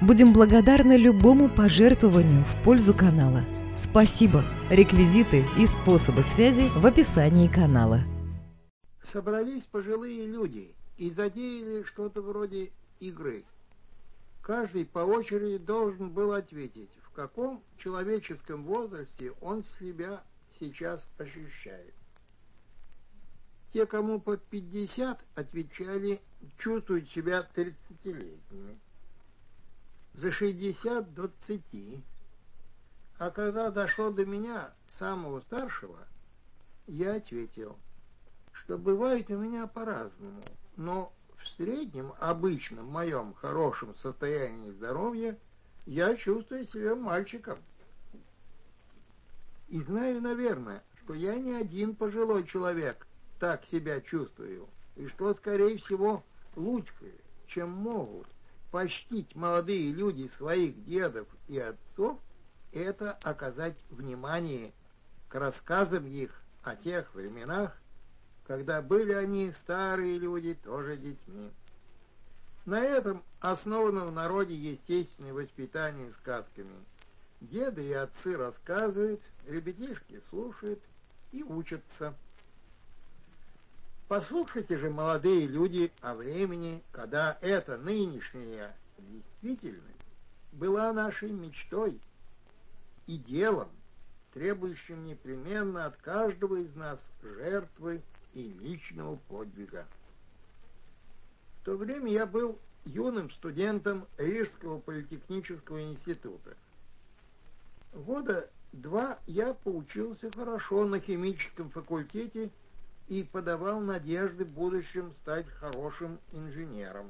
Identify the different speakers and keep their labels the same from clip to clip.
Speaker 1: Будем благодарны любому пожертвованию в пользу канала. Спасибо! Реквизиты и способы связи в описании канала.
Speaker 2: Собрались пожилые люди и затеяли что-то вроде игры. Каждый по очереди должен был ответить, в каком человеческом возрасте он себя сейчас ощущает. Те, кому по 50, отвечали, чувствуют себя 30-летними за 60 до 20. А когда дошло до меня, самого старшего, я ответил, что бывает у меня по-разному, но в среднем, обычном моем хорошем состоянии здоровья, я чувствую себя мальчиком. И знаю, наверное, что я не один пожилой человек так себя чувствую, и что, скорее всего, лучше, чем могут почтить молодые люди своих дедов и отцов, это оказать внимание к рассказам их о тех временах, когда были они, старые люди, тоже детьми. На этом основано в народе естественное воспитание сказками. Деды и отцы рассказывают, ребятишки слушают и учатся. Послушайте же, молодые люди, о времени, когда эта нынешняя действительность была нашей мечтой и делом, требующим непременно от каждого из нас жертвы и личного подвига. В то время я был юным студентом Рижского политехнического института. Года два я поучился хорошо на химическом факультете и подавал надежды в будущем стать хорошим инженером.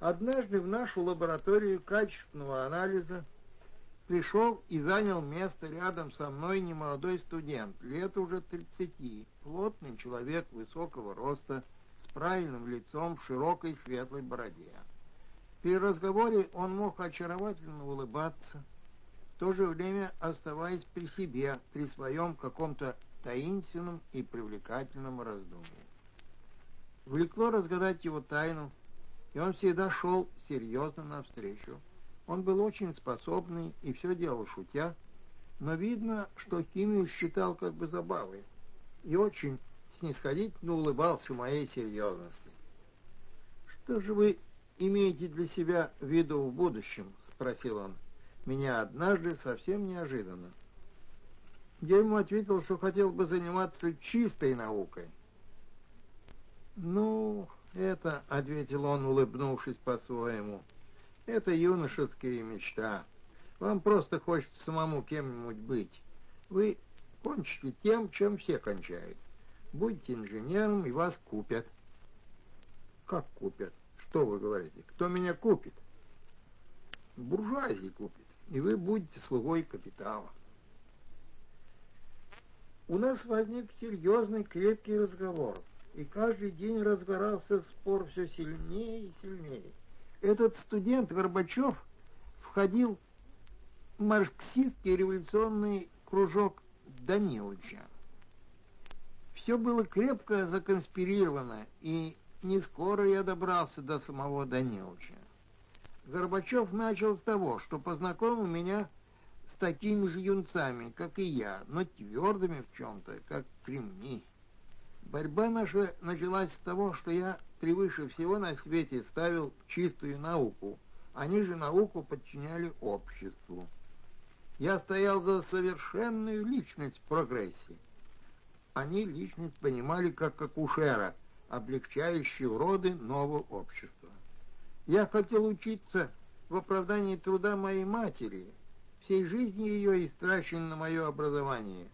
Speaker 2: Однажды в нашу лабораторию качественного анализа пришел и занял место рядом со мной немолодой студент, лет уже 30, плотный человек высокого роста, с правильным лицом в широкой светлой бороде. При разговоре он мог очаровательно улыбаться, в то же время оставаясь при себе, при своем каком-то таинственном и привлекательном раздумье. Влекло разгадать его тайну, и он всегда шел серьезно навстречу. Он был очень способный и все делал шутя, но видно, что химию считал как бы забавой и очень снисходительно улыбался моей серьезности. «Что же вы имеете для себя в виду в будущем?» — спросил он. Меня однажды совсем неожиданно. Я ему ответил, что хотел бы заниматься чистой наукой. «Ну, это, — ответил он, улыбнувшись по-своему, — это юношеская мечта. Вам просто хочется самому кем-нибудь быть. Вы кончите тем, чем все кончают. Будьте инженером, и вас купят». «Как купят? Что вы говорите? Кто меня купит?» «Буржуазия купит, и вы будете слугой капитала» у нас возник серьезный крепкий разговор, и каждый день разгорался спор все сильнее и сильнее. Этот студент Горбачев входил в марксистский революционный кружок Даниловича. Все было крепко законспирировано, и не скоро я добрался до самого Даниловича. Горбачев начал с того, что познакомил меня такими же юнцами, как и я, но твердыми в чем-то, как кремни. Борьба наша началась с того, что я превыше всего на свете ставил чистую науку. Они же науку подчиняли обществу. Я стоял за совершенную личность в прогрессе. Они личность понимали как акушера, облегчающую роды нового общества. Я хотел учиться в оправдании труда моей матери, всей жизни ее истрачен на мое образование.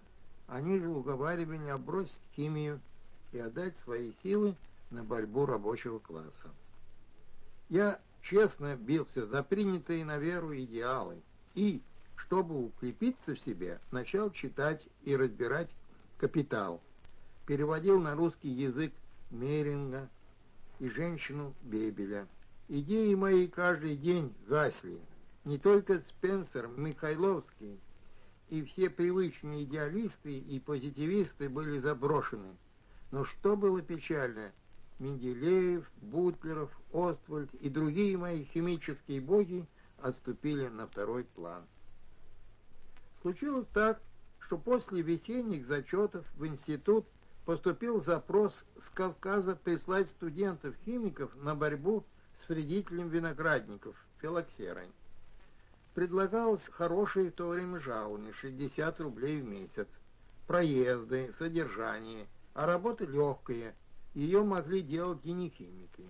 Speaker 2: Они же уговаривали меня бросить химию и отдать свои силы на борьбу рабочего класса. Я честно бился за принятые на веру идеалы и, чтобы укрепиться в себе, начал читать и разбирать «Капитал». Переводил на русский язык Меринга и женщину Бебеля. Идеи мои каждый день гасли. Не только Спенсер, Михайловский и все привычные идеалисты и позитивисты были заброшены. Но что было печально, Менделеев, Бутлеров, Оствальд и другие мои химические боги отступили на второй план. Случилось так, что после весенних зачетов в институт поступил запрос с Кавказа прислать студентов-химиков на борьбу с вредителем виноградников, филоксерой. Предлагалось хорошие в то время жалование, 60 рублей в месяц, проезды, содержание, а работа легкая, ее могли делать и не химики.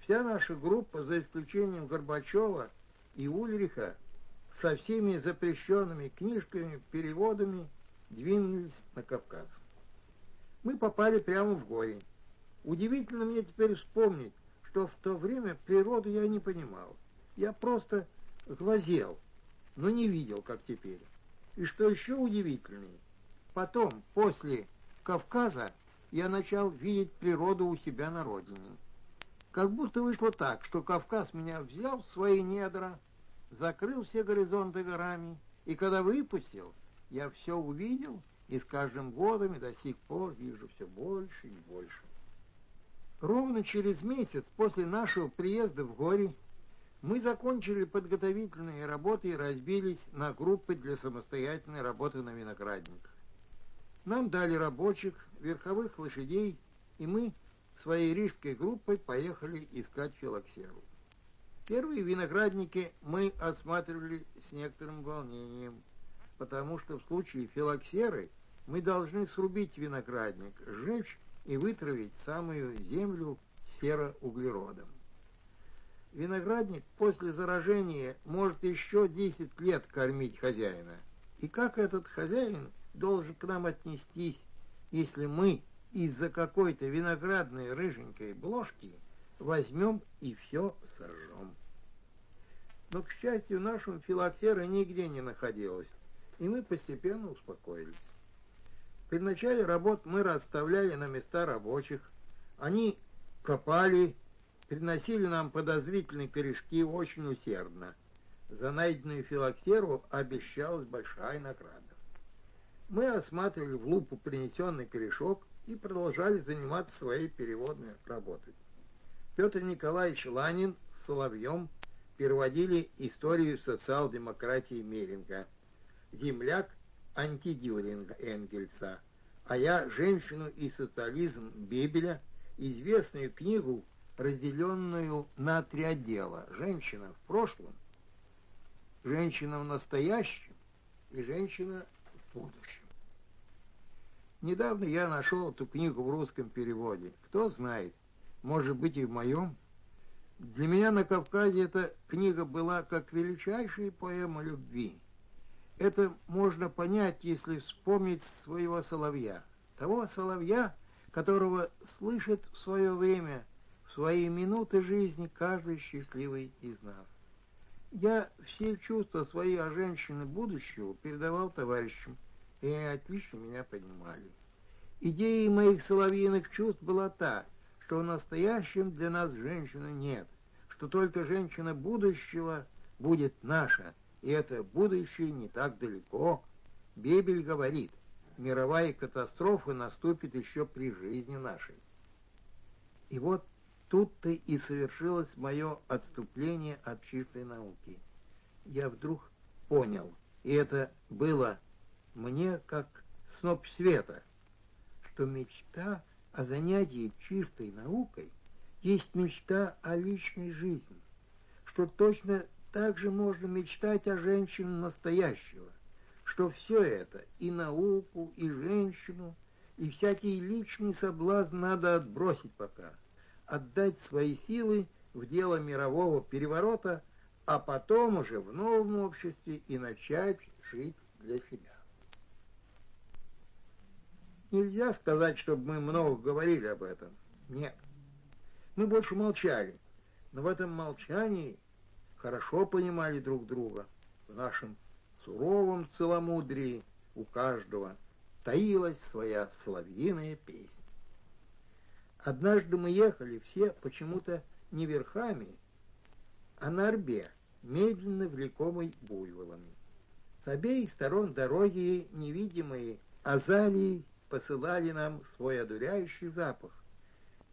Speaker 2: Вся наша группа, за исключением Горбачева и Ульриха, со всеми запрещенными книжками, переводами двинулись на Кавказ. Мы попали прямо в горе. Удивительно мне теперь вспомнить, что в то время природу я не понимал. Я просто глазел, но не видел, как теперь. И что еще удивительнее, потом, после Кавказа, я начал видеть природу у себя на родине. Как будто вышло так, что Кавказ меня взял в свои недра, закрыл все горизонты горами, и когда выпустил, я все увидел и с каждым годом и до сих пор вижу все больше и больше. Ровно через месяц после нашего приезда в горе мы закончили подготовительные работы и разбились на группы для самостоятельной работы на виноградниках. Нам дали рабочих, верховых лошадей, и мы своей рижской группой поехали искать филоксеру. Первые виноградники мы осматривали с некоторым волнением, потому что в случае филоксеры мы должны срубить виноградник, сжечь и вытравить самую землю сероуглеродом. Виноградник после заражения может еще 10 лет кормить хозяина. И как этот хозяин должен к нам отнестись, если мы из-за какой-то виноградной рыженькой бложки – возьмем и все сожжем. Но, к счастью, нашего филоксера нигде не находилось, и мы постепенно успокоились. При начале работ мы расставляли на места рабочих. Они копали, приносили нам подозрительные корешки очень усердно. За найденную филоксеру обещалась большая награда. Мы осматривали в лупу принесенный корешок и продолжали заниматься своей переводной работой. Петр Николаевич Ланин с Соловьем переводили историю социал-демократии Меринга, земляк антидюринга Энгельса, а я «Женщину и социализм» Бебеля, известную книгу, разделенную на три отдела. Женщина в прошлом, женщина в настоящем и женщина в будущем. Недавно я нашел эту книгу в русском переводе. Кто знает, может быть и в моем. Для меня на Кавказе эта книга была как величайшая поэма любви. Это можно понять, если вспомнить своего соловья. Того соловья, которого слышит в свое время, свои минуты жизни каждый счастливый из нас. Я все чувства свои о женщине будущего передавал товарищам, и они отлично меня понимали. Идеей моих соловьиных чувств была та — что в настоящем для нас женщины нет, что только женщина будущего будет наша, и это будущее не так далеко. Бебель говорит, мировая катастрофа наступит еще при жизни нашей. И вот тут-то и совершилось мое отступление от чистой науки. Я вдруг понял, и это было мне как сноп света, что мечта — о занятии чистой наукой есть мечта о личной жизни, что точно так же можно мечтать о женщине настоящего, что все это, и науку, и женщину, и всякий личный соблазн надо отбросить пока, отдать свои силы в дело мирового переворота, а потом уже в новом обществе и начать жить для себя. Нельзя сказать, чтобы мы много говорили об этом. Нет. Мы больше молчали. Но в этом молчании хорошо понимали друг друга в нашем суровом целомудрии у каждого таилась своя соловьиная песня. Однажды мы ехали все почему-то не верхами, а на орбе, медленно влекомой буйволами. С обеих сторон дороги невидимые азалии посылали нам свой одуряющий запах.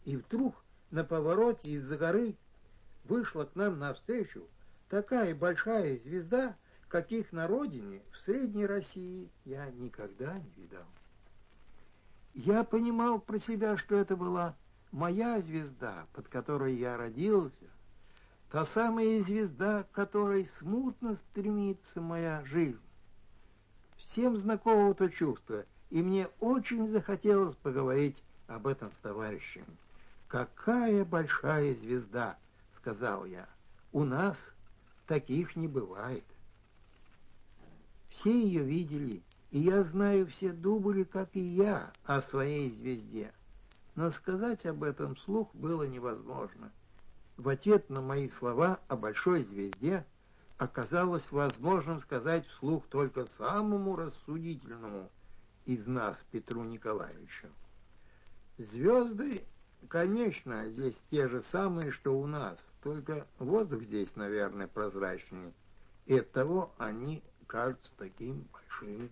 Speaker 2: И вдруг на повороте из-за горы вышла к нам навстречу такая большая звезда, каких на родине, в Средней России, я никогда не видал. Я понимал про себя, что это была моя звезда, под которой я родился, та самая звезда, к которой смутно стремится моя жизнь. Всем знакомо то чувство, и мне очень захотелось поговорить об этом с товарищем. «Какая большая звезда!» — сказал я. «У нас таких не бывает». Все ее видели, и я знаю, все думали, как и я, о своей звезде но сказать об этом вслух было невозможно. В ответ на мои слова о большой звезде оказалось возможным сказать вслух только самому рассудительному из нас, Петру Николаевичу. Звезды, конечно, здесь те же самые, что у нас, только воздух здесь, наверное, прозрачнее, и оттого они кажутся такими большими.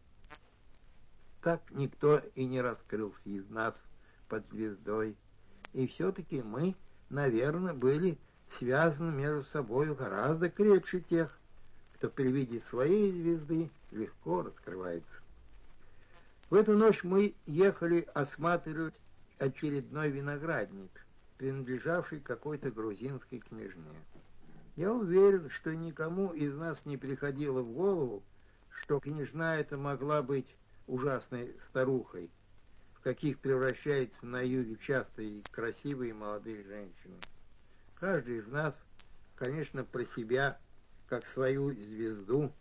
Speaker 2: Так никто и не раскрылся из нас – под звездой. И все-таки мы, наверное, были связаны между собой гораздо крепче тех, кто при виде своей звезды легко раскрывается. В эту ночь мы ехали осматривать очередной виноградник, принадлежавший какой-то грузинской княжне. Я уверен, что никому из нас не приходило в голову, что княжна эта могла быть ужасной старухой, каких превращаются на юге часто красивые молодые женщины. Каждый из нас, конечно, про себя, как свою звезду,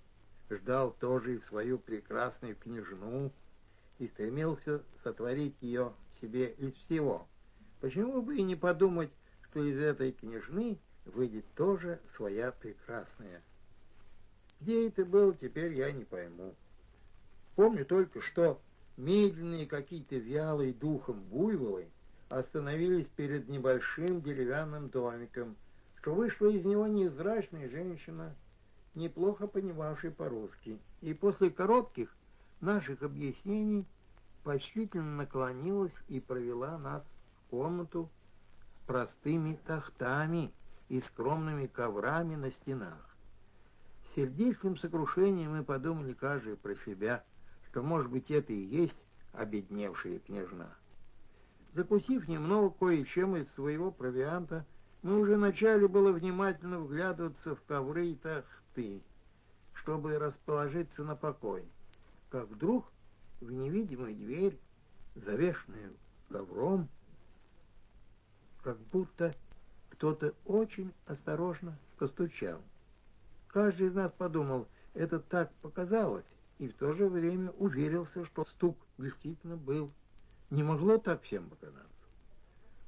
Speaker 2: ждал тоже и свою прекрасную княжну и стремился сотворить ее себе из всего. Почему бы и не подумать, что из этой княжны выйдет тоже своя прекрасная. Где это был, теперь я не пойму. Помню только, что медленные какие-то вялые духом буйволы остановились перед небольшим деревянным домиком, что вышла из него невзрачная женщина, неплохо понимавшая по-русски, и после коротких наших объяснений почтительно наклонилась и провела нас в комнату с простыми тахтами и скромными коврами на стенах. Сердечным сокрушением мы подумали каждый про себя – что, может быть, это и есть обедневшая княжна. Закусив немного кое-чем из своего провианта, мы уже начали было внимательно вглядываться в ковры и тахты, чтобы расположиться на покой, как вдруг в невидимую дверь, завешенную ковром, как будто кто-то очень осторожно постучал. Каждый из нас подумал, это так показалось, и в то же время уверился, что стук действительно был. Не могло так всем показаться.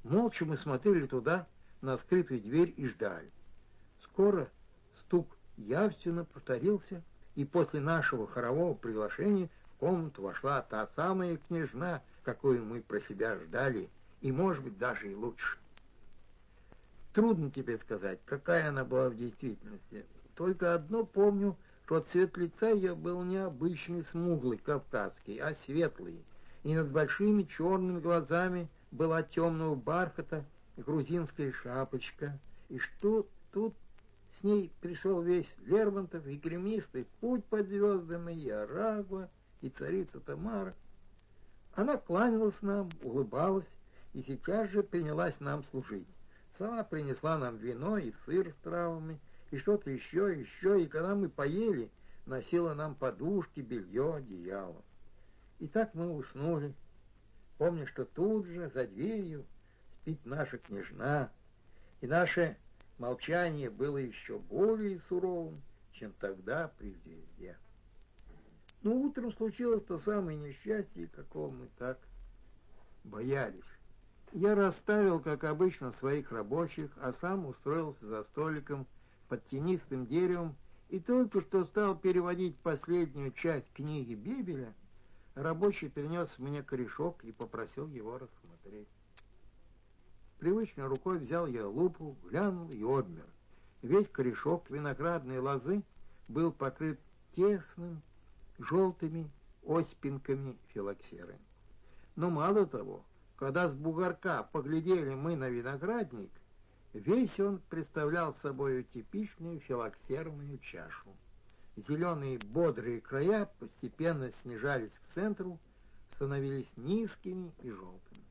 Speaker 2: Молча мы смотрели туда, на скрытую дверь и ждали. Скоро стук явственно повторился, и после нашего хорового приглашения в комнату вошла та самая княжна, какую мы про себя ждали, и, может быть, даже и лучше. Трудно тебе сказать, какая она была в действительности. Только одно помню — что цвет лица ее был не обычный смуглый кавказский, а светлый, и над большими черными глазами была темного бархата грузинская шапочка, и что тут с ней пришел весь Лермонтов и Кремистый, путь под звездами, и Арагва, и царица Тамара. Она кланялась нам, улыбалась, и сейчас же принялась нам служить. Сама принесла нам вино и сыр с травами, и что-то еще, еще, и когда мы поели, носила нам подушки, белье, одеяло. И так мы уснули, помня, что тут же, за дверью, спит наша княжна, и наше молчание было еще более суровым, чем тогда при звезде. Но утром случилось то самое несчастье, какого мы так боялись. Я расставил, как обычно, своих рабочих, а сам устроился за столиком под тенистым деревом И только что стал переводить последнюю часть книги Бебеля, рабочий принес мне корешок и попросил его рассмотреть. Привычной рукой взял я лупу, глянул и обмер. Весь корешок виноградной лозы был покрыт тесным, желтыми оспинками филоксеры. Но мало того, когда с бугорка поглядели мы на виноградник, весь он представлял собой типичную филоксерную чашу. Зеленые бодрые края постепенно снижались к центру, становились низкими и желтыми.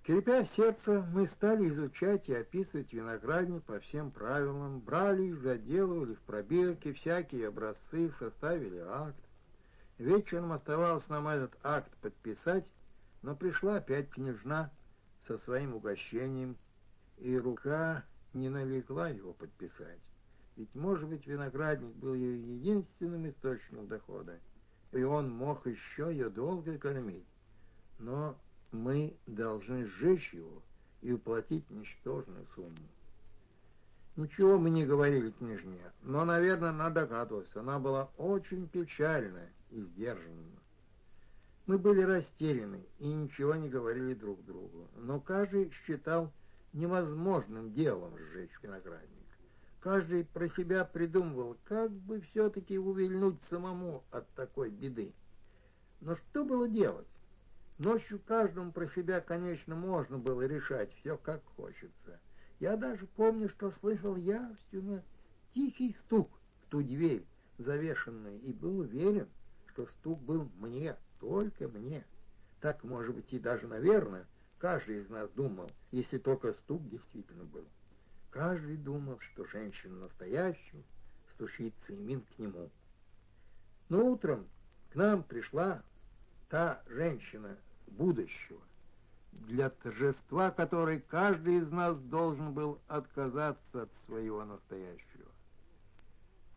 Speaker 2: Скрипя сердце, мы стали изучать и описывать виноградник по всем правилам, брали их, заделывали в пробирки, всякие образцы, составили акт. Вечером оставалось нам этот акт подписать, но пришла опять княжна со своим угощением, и рука не налегла его подписать. Ведь, может быть, виноградник был ее единственным источником дохода, и он мог еще ее долго кормить. Но мы должны сжечь его и уплатить ничтожную сумму. Ничего мы не говорили княжне, но, наверное, она догадывалась. Она была очень печальна и сдержанна. Мы были растеряны и ничего не говорили друг другу, но каждый считал невозможным делом сжечь виноградник. Каждый про себя придумывал, как бы все-таки увильнуть самому от такой беды. Но что было делать? Ночью каждому про себя, конечно, можно было решать все, как хочется. Я даже помню, что слышал явственно тихий стук в ту дверь, завешенную, и был уверен, что стук был мне, только мне. Так, может быть, и даже, наверное, каждый из нас думал, если только стук действительно был. Каждый думал, что женщина настоящая стучится именно к нему. Но утром к нам пришла та женщина, будущего, для торжества которой каждый из нас должен был отказаться от своего настоящего.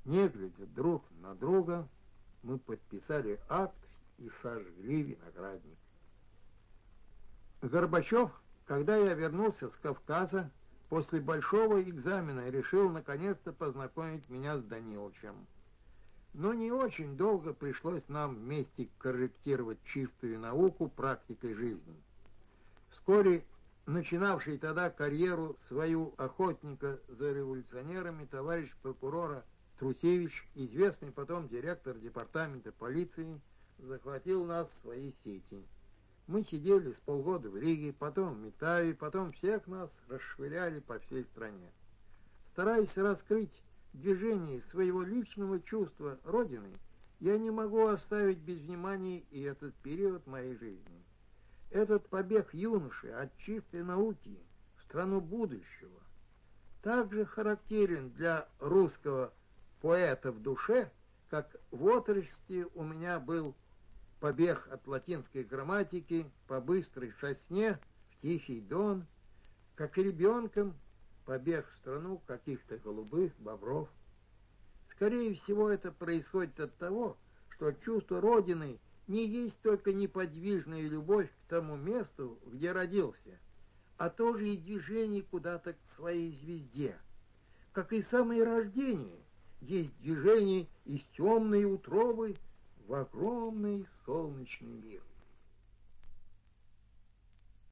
Speaker 2: Не глядя друг на друга, мы подписали акт и сожгли виноградник. Горбачев, когда я вернулся с Кавказа, после большого экзамена решил наконец-то познакомить меня с Даниловичем. Но не очень долго пришлось нам вместе корректировать чистую науку практикой жизни. Вскоре начинавший тогда карьеру свою охотника за революционерами товарищ прокурора Трусевич, известный потом директор департамента полиции, захватил нас в свои сети. Мы сидели с полгода в Риге, потом в Метаве, потом всех нас расшвыряли по всей стране. Стараясь раскрыть движении своего личного чувства Родины я не могу оставить без внимания и этот период моей жизни. Этот побег юноши от чистой науки в страну будущего также характерен для русского поэта в душе, как в отрочестве у меня был побег от латинской грамматики по быстрой сосне в Тихий Дон, как и ребенком побег в страну каких-то голубых бобров. Скорее всего, это происходит от того, что чувство Родины не есть только неподвижная любовь к тому месту, где родился, а тоже и движение куда-то к своей звезде. Как и самое рождение, есть движение из темной утробы в огромный солнечный мир.